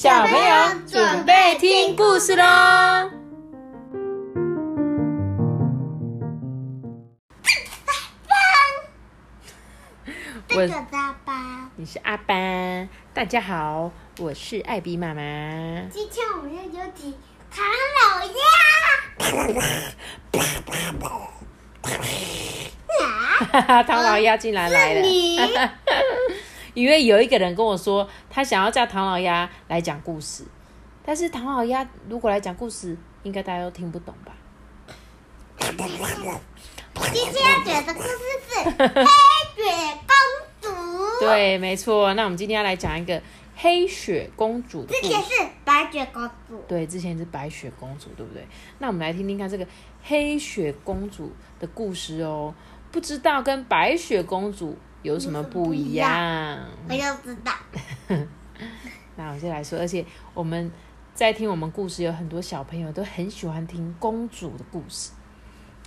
小朋友准备听故事喽！我是阿班，你是阿班，大家好，我是艾比妈妈。今天我们要有请唐老鸭。哈哈，唐老鸭竟然来了！因为有一个人跟我说，他想要叫唐老鸭来讲故事，但是唐老鸭如果来讲故事，应该大家都听不懂吧？今天要讲的故事是黑雪公主。对，没错。那我们今天要来讲一个黑雪公主的故事。之前是白雪公主。对，之前是白雪公主，对不对？那我们来听听看这个黑雪公主的故事哦。不知道跟白雪公主有什么不一样？我就知道。那我就来说，而且我们在听我们故事，有很多小朋友都很喜欢听公主的故事。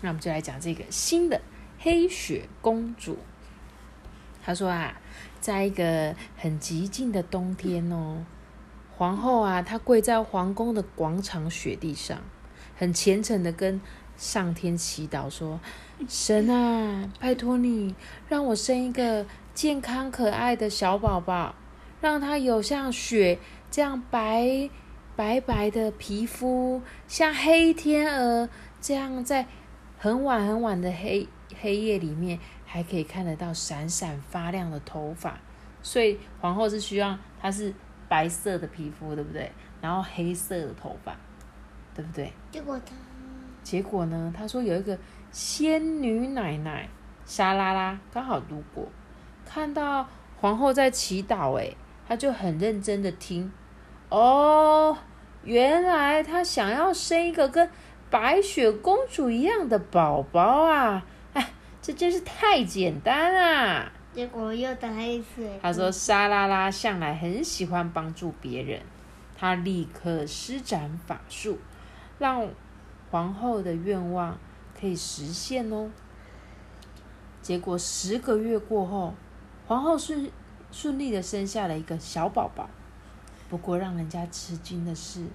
那我们就来讲这个新的黑雪公主。她说啊，在一个很极静的冬天哦，皇后啊，她跪在皇宫的广场雪地上，很虔诚的跟上天祈祷说：“神啊，拜托你让我生一个健康可爱的小宝宝，让他有像雪这样白白白的皮肤，像黑天鹅这样在。”很晚很晚的黑黑夜里面，还可以看得到闪闪发亮的头发，所以皇后是希望她是白色的皮肤，对不对？然后黑色的头发，对不对？结果她，结果呢？他说有一个仙女奶奶沙拉拉刚好路过，看到皇后在祈祷，哎，她就很认真的听。哦，原来她想要生一个跟。白雪公主一样的宝宝啊！哎，这真是太简单啦！结果又打一次。他说：“沙拉拉向来很喜欢帮助别人，他立刻施展法术，让皇后的愿望可以实现哦。”结果十个月过后，皇后顺顺利的生下了一个小宝宝。不过让人家吃惊的是，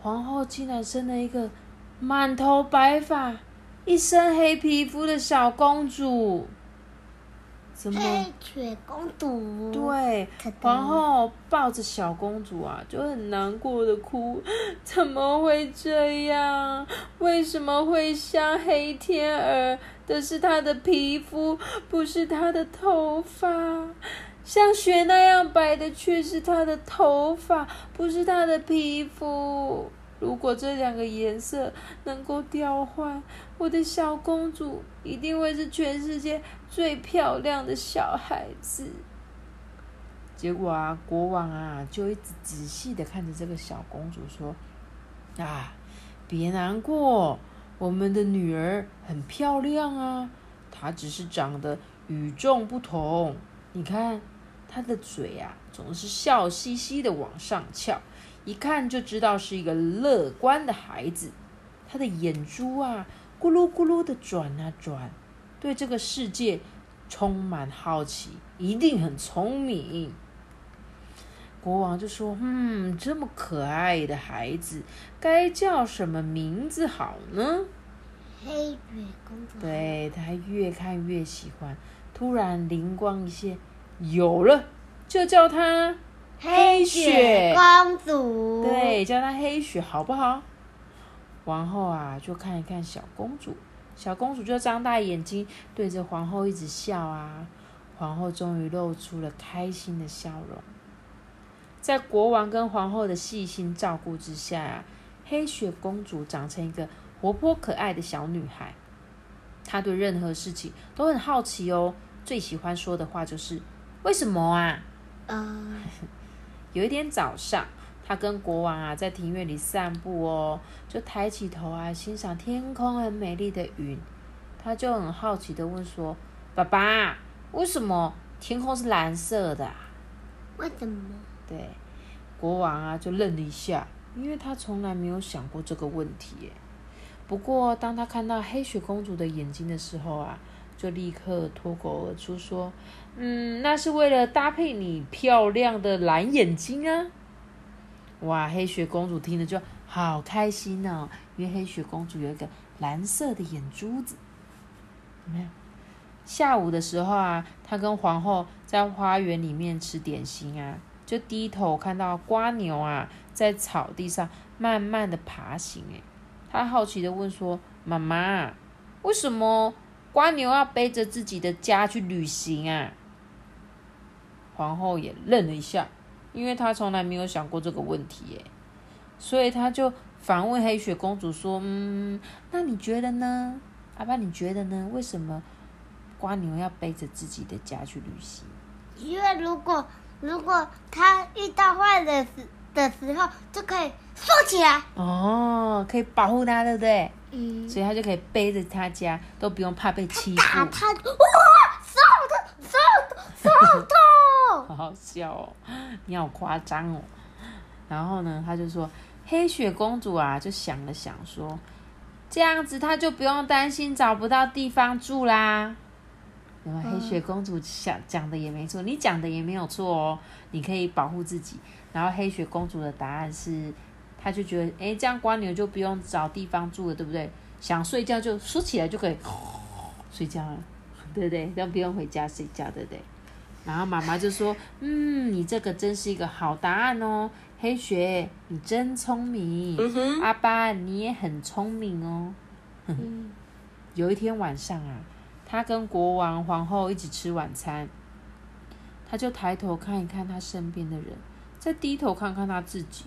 皇后竟然生了一个。满头白发、一身黑皮肤的小公主，怎么？黑雪公主。对，皇后抱着小公主啊，就很难过的哭。怎么会这样？为什么会像黑天鹅的是她的皮肤，不是她的头发？像雪那样白的却是她的头发，不是她的皮肤。如果这两个颜色能够调换，我的小公主一定会是全世界最漂亮的小孩子。结果啊，国王啊就一直仔细的看着这个小公主说：“啊，别难过，我们的女儿很漂亮啊，她只是长得与众不同。你看，她的嘴啊总是笑嘻嘻的往上翘。”一看就知道是一个乐观的孩子，他的眼珠啊咕噜咕噜的转啊转，对这个世界充满好奇，一定很聪明。国王就说：“嗯，这么可爱的孩子，该叫什么名字好呢？”黑雪公主。对他越看越喜欢，突然灵光一现，有了，就叫他。黑雪公主，对，叫她黑雪好不好？王后啊，就看一看小公主，小公主就张大眼睛对着皇后一直笑啊。皇后终于露出了开心的笑容。在国王跟皇后的细心照顾之下啊，黑雪公主长成一个活泼可爱的小女孩。她对任何事情都很好奇哦，最喜欢说的话就是“为什么啊？”啊。有一天早上，他跟国王啊在庭院里散步哦，就抬起头啊欣赏天空很美丽的云。他就很好奇的问说：“爸爸，为什么天空是蓝色的？”为什么？对，国王啊就愣了一下，因为他从来没有想过这个问题。不过当他看到黑雪公主的眼睛的时候啊。就立刻脱口而出说：“嗯，那是为了搭配你漂亮的蓝眼睛啊。”哇，黑雪公主听了就好开心哦，因为黑雪公主有一个蓝色的眼珠子。怎么样？下午的时候啊，她跟皇后在花园里面吃点心啊，就低头看到瓜牛啊在草地上慢慢的爬行。哎，她好奇的问说：“妈妈，为什么瓜牛要背着自己的家去旅行啊？”皇后也愣了一下，因为她从来没有想过这个问题，耶，所以她就反问黑雪公主说：“嗯，那你觉得呢？阿爸，你觉得呢？为什么瓜牛要背着自己的家去旅行？因为如果如果他遇到坏的时的时候，就可以收起来，哦，可以保护他，对不对？嗯，所以他就可以背着他家，都不用怕被欺负。打他，哇，手痛，手痛，手痛。好好笑哦，你好夸张哦。然后呢，他就说黑雪公主啊，就想了想说，这样子她就不用担心找不到地方住啦。那么黑雪公主想讲的也没错，你讲的也没有错哦，你可以保护自己。然后黑雪公主的答案是，她就觉得，哎，这样瓜牛就不用找地方住了，对不对？想睡觉就缩起来就可以睡觉了，对不对？都不用回家睡觉，对不对？然后妈妈就说：“嗯，你这个真是一个好答案哦，黑雪，你真聪明。阿爸，你也很聪明哦。嗯，有一天晚上啊，他跟国王、皇后一起吃晚餐，他就抬头看一看他身边的人，再低头看看他自己，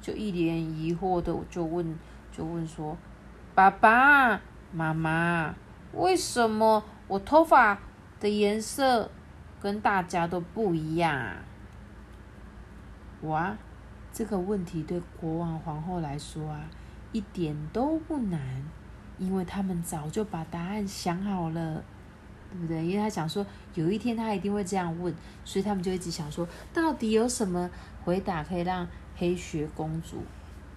就一脸疑惑的就问，就问说：爸爸妈妈，为什么我头发的颜色？”跟大家都不一样！哇，这个问题对国王、皇后来说啊，一点都不难，因为他们早就把答案想好了，对不对？因为他想说，有一天他一定会这样问，所以他们就一直想说，到底有什么回答可以让黑雪公主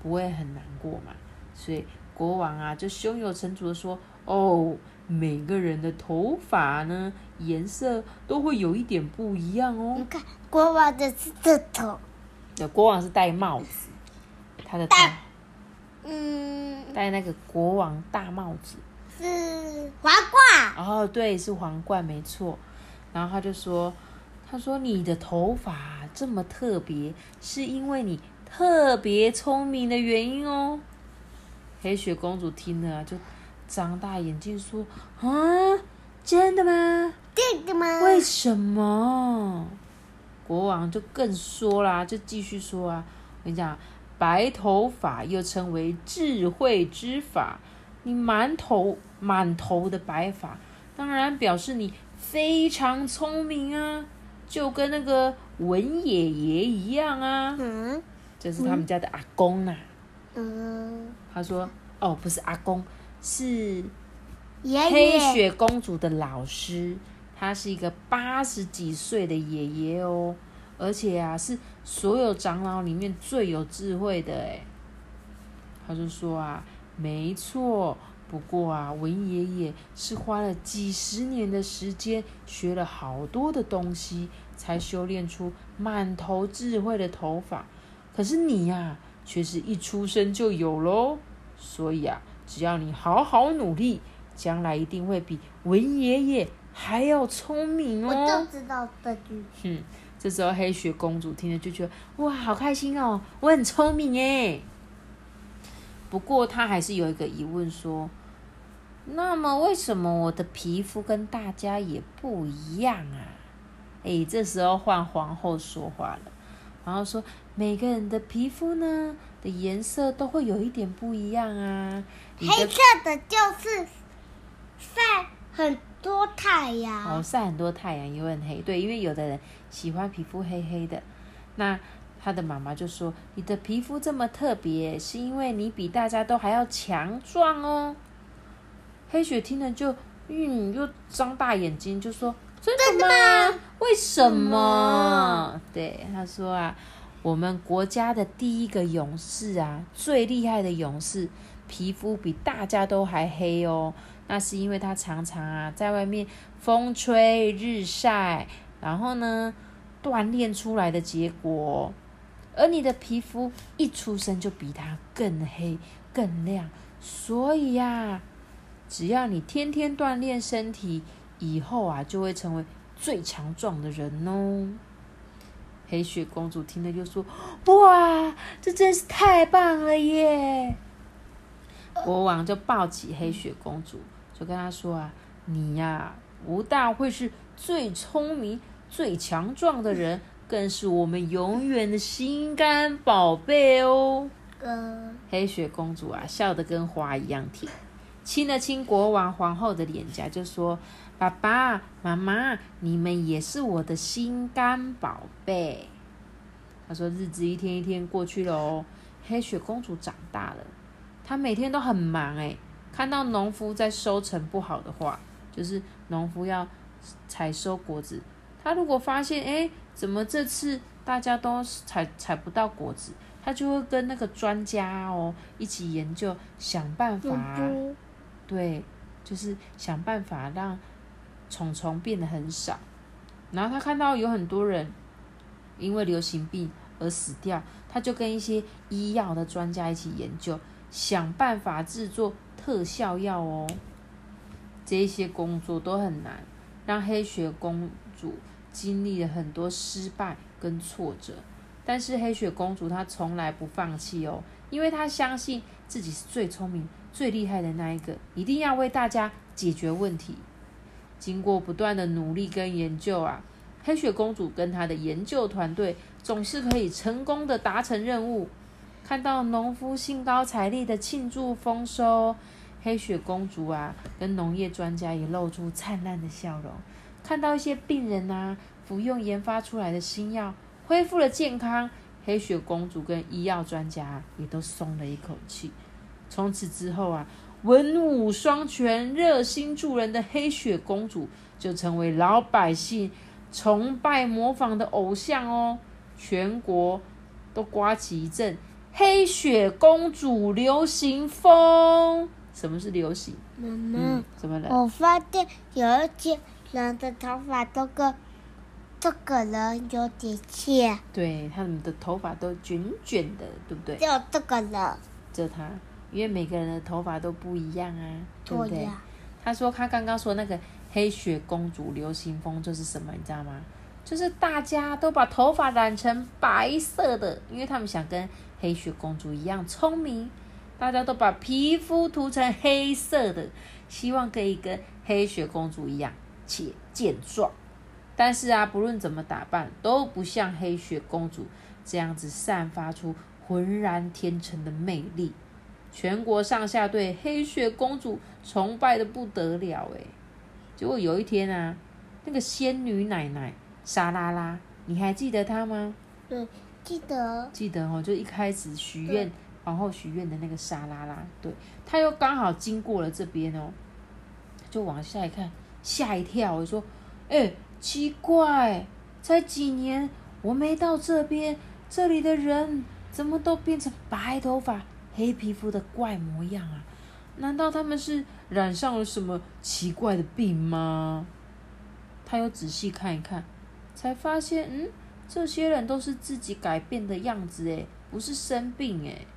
不会很难过嘛？所以国王啊，就胸有成竹的说：“哦。”每个人的头发呢，颜色都会有一点不一样哦。你看，国王的是这头，对，国王是戴帽子，他的头，嗯，戴那个国王大帽子，是皇冠。哦，对，是皇冠，没错。然后他就说：“他说你的头发这么特别，是因为你特别聪明的原因哦。”黑雪公主听了就。张大眼睛说：“啊，真的吗？真的吗？为什么？”国王就更说啦，就继续说啊，我跟你讲，白头发又称为智慧之法，你满头满头的白发，当然表示你非常聪明啊，就跟那个文爷爷一样啊。嗯，这是他们家的阿公呐。嗯，他说：“哦，不是阿公。”是黑雪公主的老师，他是一个八十几岁的爷爷哦，而且啊是所有长老里面最有智慧的哎。他就说啊，没错，不过啊文爷爷是花了几十年的时间，学了好多的东西，才修炼出满头智慧的头发。可是你呀，却是一出生就有喽，所以啊。只要你好好努力，将来一定会比文爷爷还要聪明哦！我就知道这句。哼，这时候黑雪公主听了就觉得哇，好开心哦，我很聪明哎。不过她还是有一个疑问，说：那么为什么我的皮肤跟大家也不一样啊？哎，这时候换皇后说话了，然后说：每个人的皮肤呢的颜色都会有一点不一样啊。黑色的就是晒很多太阳哦，晒很多太阳也会很黑。对，因为有的人喜欢皮肤黑黑的。那他的妈妈就说：“你的皮肤这么特别，是因为你比大家都还要强壮哦。”黑雪听了就嗯，又张大眼睛就说：“真的吗？为什么？”对，他说啊：“我们国家的第一个勇士啊，最厉害的勇士。”皮肤比大家都还黑哦，那是因为他常常啊在外面风吹日晒，然后呢锻炼出来的结果。而你的皮肤一出生就比他更黑、更亮，所以呀，只要你天天锻炼身体，以后啊就会成为最强壮的人哦。黑雪公主听了就说：“哇，这真是太棒了耶！”国王就抱起黑雪公主，就跟她说：“啊，你呀，不但会是最聪明、最强壮的人，更是我们永远的心肝宝贝哦。”嗯，黑雪公主啊，笑得跟花一样甜，亲了亲国王、皇后的脸颊，就说：“爸爸妈妈，你们也是我的心肝宝贝。”他说：“日子一天一天过去了哦，黑雪公主长大了，她每天都很忙诶，看到农夫在收成不好的话，就是农夫要采收果子，她如果发现诶，怎么这次大家都采采不到果子？”他就会跟那个专家哦一起研究，想办法，对，就是想办法让虫虫变得很少。然后他看到有很多人因为流行病而死掉，他就跟一些医药的专家一起研究，想办法制作特效药哦。这些工作都很难，让黑雪公主经历了很多失败跟挫折。但是黑雪公主她从来不放弃哦，因为她相信自己是最聪明、最厉害的那一个，一定要为大家解决问题。经过不断的努力跟研究啊，黑雪公主跟她的研究团队总是可以成功的达成任务。看到农夫兴高采烈的庆祝丰收，黑雪公主啊跟农业专家也露出灿烂的笑容。看到一些病人啊服用研发出来的新药。恢复了健康，黑雪公主跟医药专家也都松了一口气。从此之后啊，文武双全、热心助人的黑雪公主就成为老百姓崇拜模仿的偶像哦。全国都刮起一阵黑雪公主流行风。什么是流行？妈妈，怎么了？我发现有一些人的头发都跟。这个人有点像，对，他们的头发都卷卷的，对不对？就这个人，就他，因为每个人的头发都不一样啊，对不对？呀他说他刚刚说那个黑雪公主流行风就是什么，你知道吗？就是大家都把头发染成白色的，因为他们想跟黑雪公主一样聪明。大家都把皮肤涂成黑色的，希望可以跟黑雪公主一样且健壮。但是啊，不论怎么打扮，都不像黑雪公主这样子散发出浑然天成的魅力。全国上下对黑雪公主崇拜的不得了诶结果有一天啊，那个仙女奶奶莎拉拉，你还记得她吗？对，记得。记得哦，就一开始许愿皇后许愿的那个莎拉拉，对，她又刚好经过了这边哦，就往下一看，吓一跳，我说，哎。奇怪，才几年，我没到这边，这里的人怎么都变成白头发、黑皮肤的怪模样啊？难道他们是染上了什么奇怪的病吗？他又仔细看一看，才发现，嗯，这些人都是自己改变的样子，诶，不是生病，诶。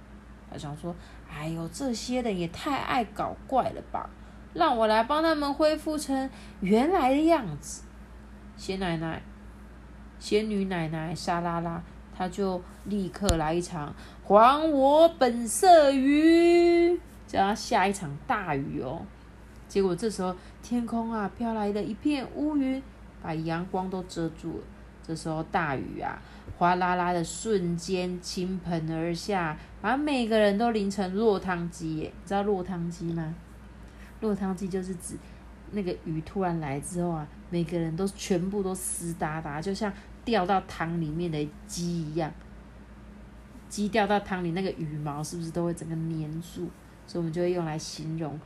他想说，哎呦，这些人也太爱搞怪了吧！让我来帮他们恢复成原来的样子。仙奶奶、仙女奶奶沙拉拉，她就立刻来一场还我本色雨，叫她下一场大雨哦。结果这时候天空啊飘来了一片乌云，把阳光都遮住了。这时候大雨啊哗啦啦的瞬间倾盆而下，把每个人都淋成落汤鸡耶！你知道落汤鸡吗？落汤鸡就是指。那个雨突然来之后啊，每个人都全部都湿哒哒，就像掉到汤里面的鸡一样。鸡掉到汤里，那个羽毛是不是都会整个粘住？所以我们就会用来形容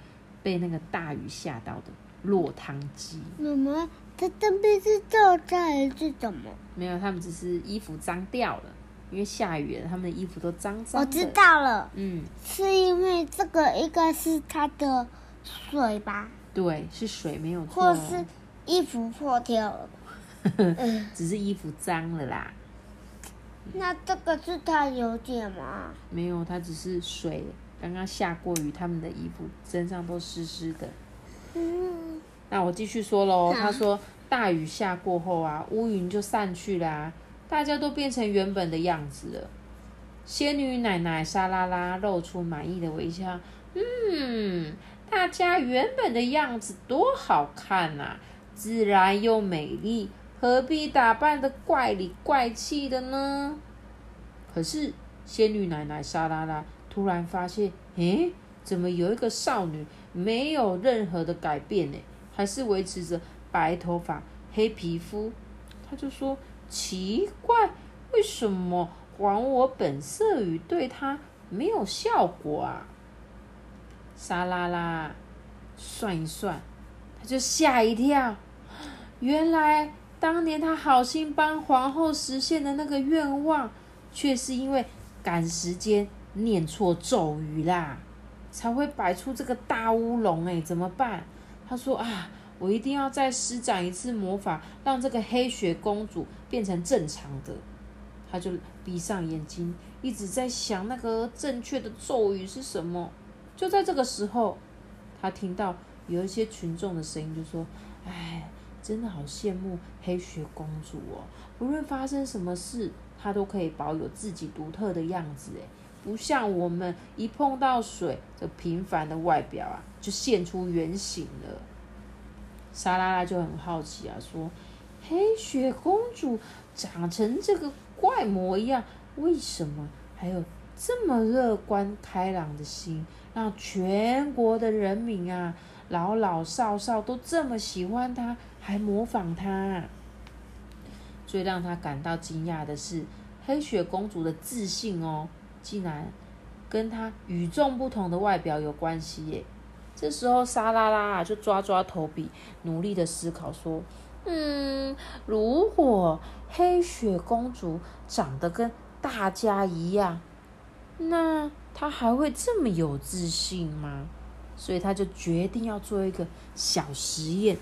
被那个大雨吓到的落汤鸡。妈妈，它这边是掉渣还是怎么？没有，他们只是衣服脏掉了，因为下雨了，他们的衣服都脏脏。我知道了，嗯，是因为这个应该是它的水吧。对，是水没有错，或是衣服破掉了，只是衣服脏了啦。那这个是他有点吗？没有，它只是水，刚刚下过雨，他们的衣服身上都湿湿的。嗯，那我继续说喽，好他说大雨下过后啊，乌云就散去啦、大家都变成原本的样子了。仙女奶奶沙拉拉露出满意的微笑，嗯，大家原本的样子多好看呐、自然又美丽，何必打扮的怪里怪气的呢？可是仙女奶奶沙拉拉突然发现，诶，怎么有一个少女没有任何的改变呢？还是维持着白头发、黑皮肤？她就说：“奇怪，为什么还我本色语对她没有效果啊？”沙拉拉算一算，她就吓一跳，原来当年她好心帮皇后实现的那个愿望，却是因为赶时间念错咒语啦，才会摆出这个大乌龙。哎，怎么办？她说啊，我一定要再施展一次魔法，让这个黑雪公主变成正常的。她就闭上眼睛，一直在想那个正确的咒语是什么。就在这个时候，她听到有一些群众的声音，就说：“哎，真的好羡慕黑雪公主哦！无论发生什么事，她都可以保有自己独特的样子，哎，不像我们一碰到水，这平凡的外表啊，就现出原形了。”莎拉拉就很好奇啊，说：“黑雪公主长成这个怪模样，为什么还有这么乐观开朗的心，让全国的人民啊，老老少少都这么喜欢她，还模仿她？”最让她感到惊讶的是，黑雪公主的自信哦，竟然跟她与众不同的外表有关系耶。这时候，莎拉拉就抓抓头皮，努力的思考说：“嗯，如果黑雪公主长得跟大家一样，那她还会这么有自信吗？”所以，他就决定要做一个小实验。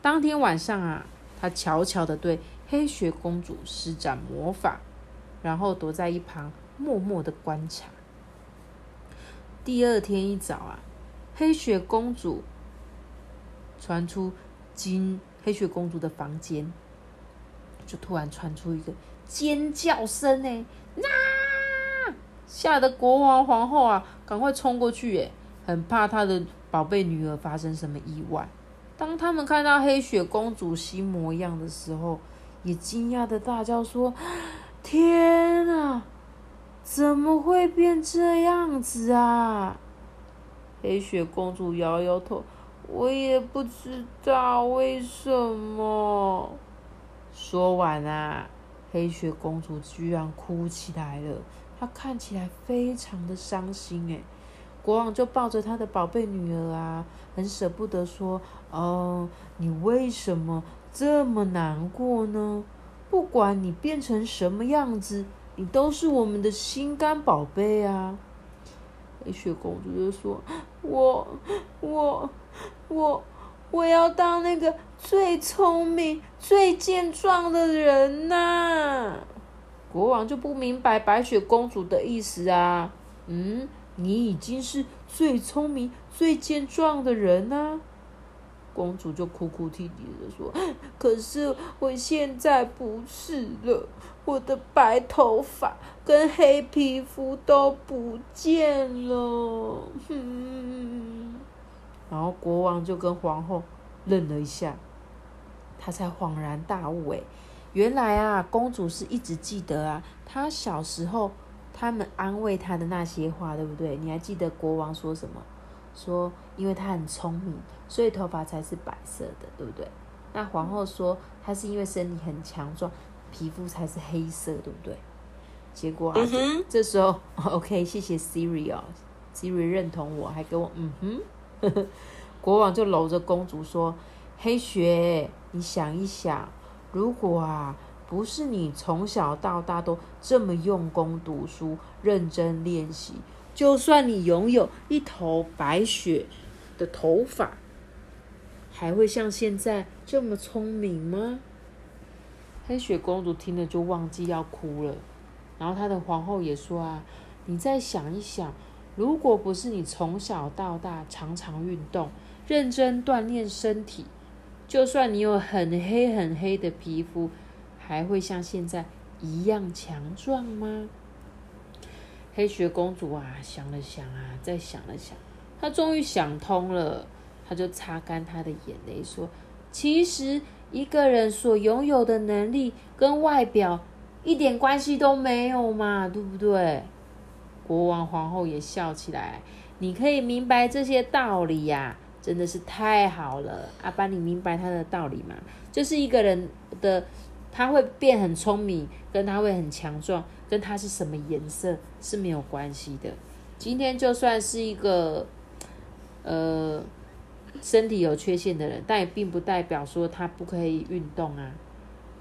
当天晚上啊，他悄悄的对黑雪公主施展魔法，然后躲在一旁默默的观察。第二天一早啊。黑雪公主传出金黑雪公主的房间，就突然传出一个尖叫声呢！啊！吓得国王皇后啊，赶快冲过去，哎，很怕她的宝贝女儿发生什么意外。当他们看到黑雪公主新模样的时候，也惊讶的大叫说：“天啊，怎么会变这样子啊？”黑雪公主摇摇头，我也不知道为什么。说完啊，黑雪公主居然哭起来了，她看起来非常的伤心。哎，国王就抱着他的宝贝女儿啊，很舍不得说：“哦，你为什么这么难过呢？不管你变成什么样子，你都是我们的心肝宝贝啊。”白雪公主就说：“我、我、我，我要当那个最聪明、最健壮的人呐！”国王就不明白白雪公主的意思啊。嗯，你已经是最聪明、最健壮的人呐。公主就哭哭啼啼的说：“可是我现在不是了，我的白头发跟黑皮肤都不见了。”哼。然后国王就跟皇后愣了一下，他才恍然大悟，哎，原来啊，公主是一直记得啊，她小时候他们安慰他的那些话，对不对？你还记得国王说什么？说因为他很聪明，所以头发才是白色的，对不对？那皇后说她是因为身体很强壮，皮肤才是黑色，对不对？结果这时候 OK，谢谢 Siri 哦，Siri 认同我，还给我嗯哼，国王就搂着公主说：“黑雪，你想一想，如果啊不是你从小到大都这么用功读书、认真练习。”就算你拥有一头白雪的头发，还会像现在这么聪明吗？黑雪公主听了就忘记要哭了，然后她的皇后也说啊，你再想一想，如果不是你从小到大常常运动，认真锻炼身体，就算你有很黑很黑的皮肤，还会像现在一样强壮吗？黑雪公主啊，想了想啊，再想了想，她终于想通了，她就擦干她的眼泪，说：“其实一个人所拥有的能力跟外表一点关系都没有嘛，对不对？”国王、皇后也笑起来。你可以明白这些道理呀，真的是太好了。阿巴，你明白他的道理吗？就是一个人的他会变很聪明，跟他会很强壮。跟他是什么颜色是没有关系的。今天就算是一个呃身体有缺陷的人，但也并不代表说他不可以运动啊。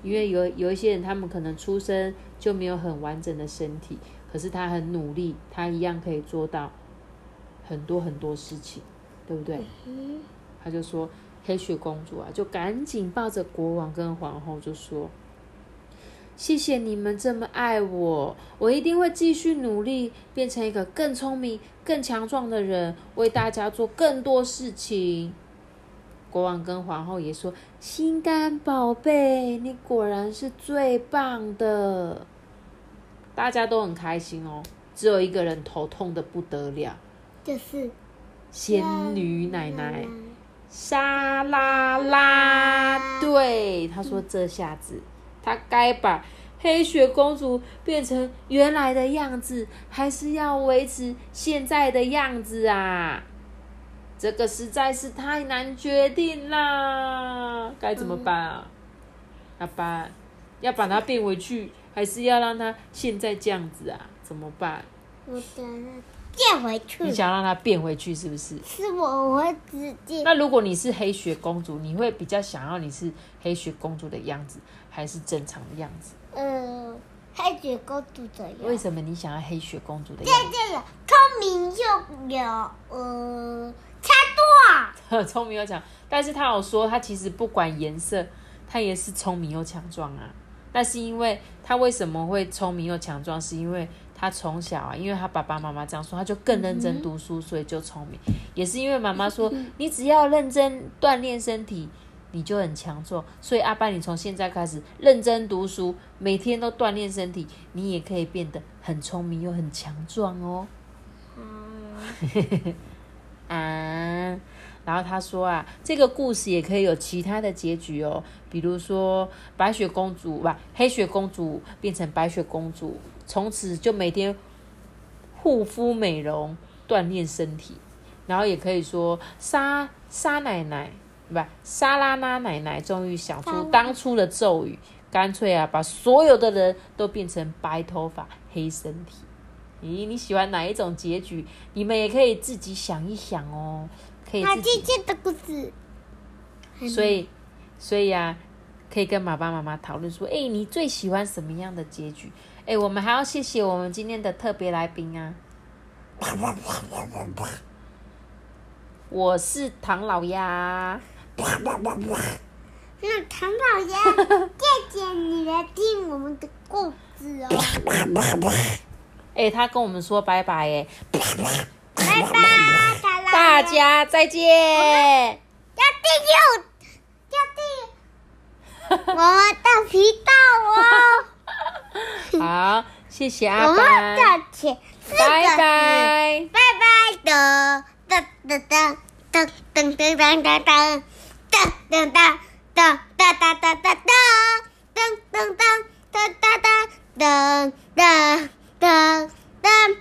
因为有有一些人，他们可能出生就没有很完整的身体，可是他很努力，他一样可以做到很多很多事情，对不对？他就说黑雪公主啊，就赶紧抱着国王跟皇后就说。谢谢你们这么爱我，我一定会继续努力，变成一个更聪明、更强壮的人，为大家做更多事情。国王跟皇后也说：“心肝宝贝，你果然是最棒的。”大家都很开心哦，只有一个人头痛的不得了，就是仙女奶奶沙拉拉。对，他说：“这下子。”他该把黑雪公主变成原来的样子，还是要维持现在的样子啊？这个实在是太难决定啦！该怎么办啊？阿爸，要把它变回去，还是要让它现在这样子啊？怎么办？我想让变回去。你想让它变回去，是不是？是我，我会直接。那如果你是黑雪公主，你会比较想要你是黑雪公主的样子？还是正常的样子。嗯，黑雪公主的样。为什么你想要黑雪公主的样子？这样聪明又有呃强壮。聪明又强，但是他有说他其实不管颜色，他也是聪明又强壮啊。那是因为他为什么会聪明又强壮，是因为他从小啊，因为他爸爸妈妈这样说，他就更认真读书，所以就聪明。也是因为妈妈说，你只要认真锻炼身体。你就很强壮，所以阿爸，你从现在开始认真读书，每天都锻炼身体，你也可以变得很聪明又很强壮哦。嗯，啊，然后他说啊，这个故事也可以有其他的结局哦，比如说白雪公主吧，黑雪公主变成白雪公主，从此就每天护肤美容、锻炼身体，然后也可以说沙沙奶奶。不，莎拉拉奶奶终于想出当初的咒语，干脆啊，把所有的人都变成白头发、黑身体。咦，你喜欢哪一种结局？你们也可以自己想一想哦。可以自己的故事。所以，所以啊，可以跟爸爸妈妈讨论说，哎，你最喜欢什么样的结局？哎，我们还要谢谢我们今天的特别来宾啊。我是唐老鸭。那唐老鸭，谢谢你来听我们的故事哦。哎，他跟我们说拜拜哎，拜拜，大家再见。要订阅，要订阅我们的频道哦。好，谢谢阿班，拜拜，拜拜的，噔噔噔噔噔噔噔噔噔。噔噔噔噔噔噔噔噔噔噔噔噔噔噔噔噔。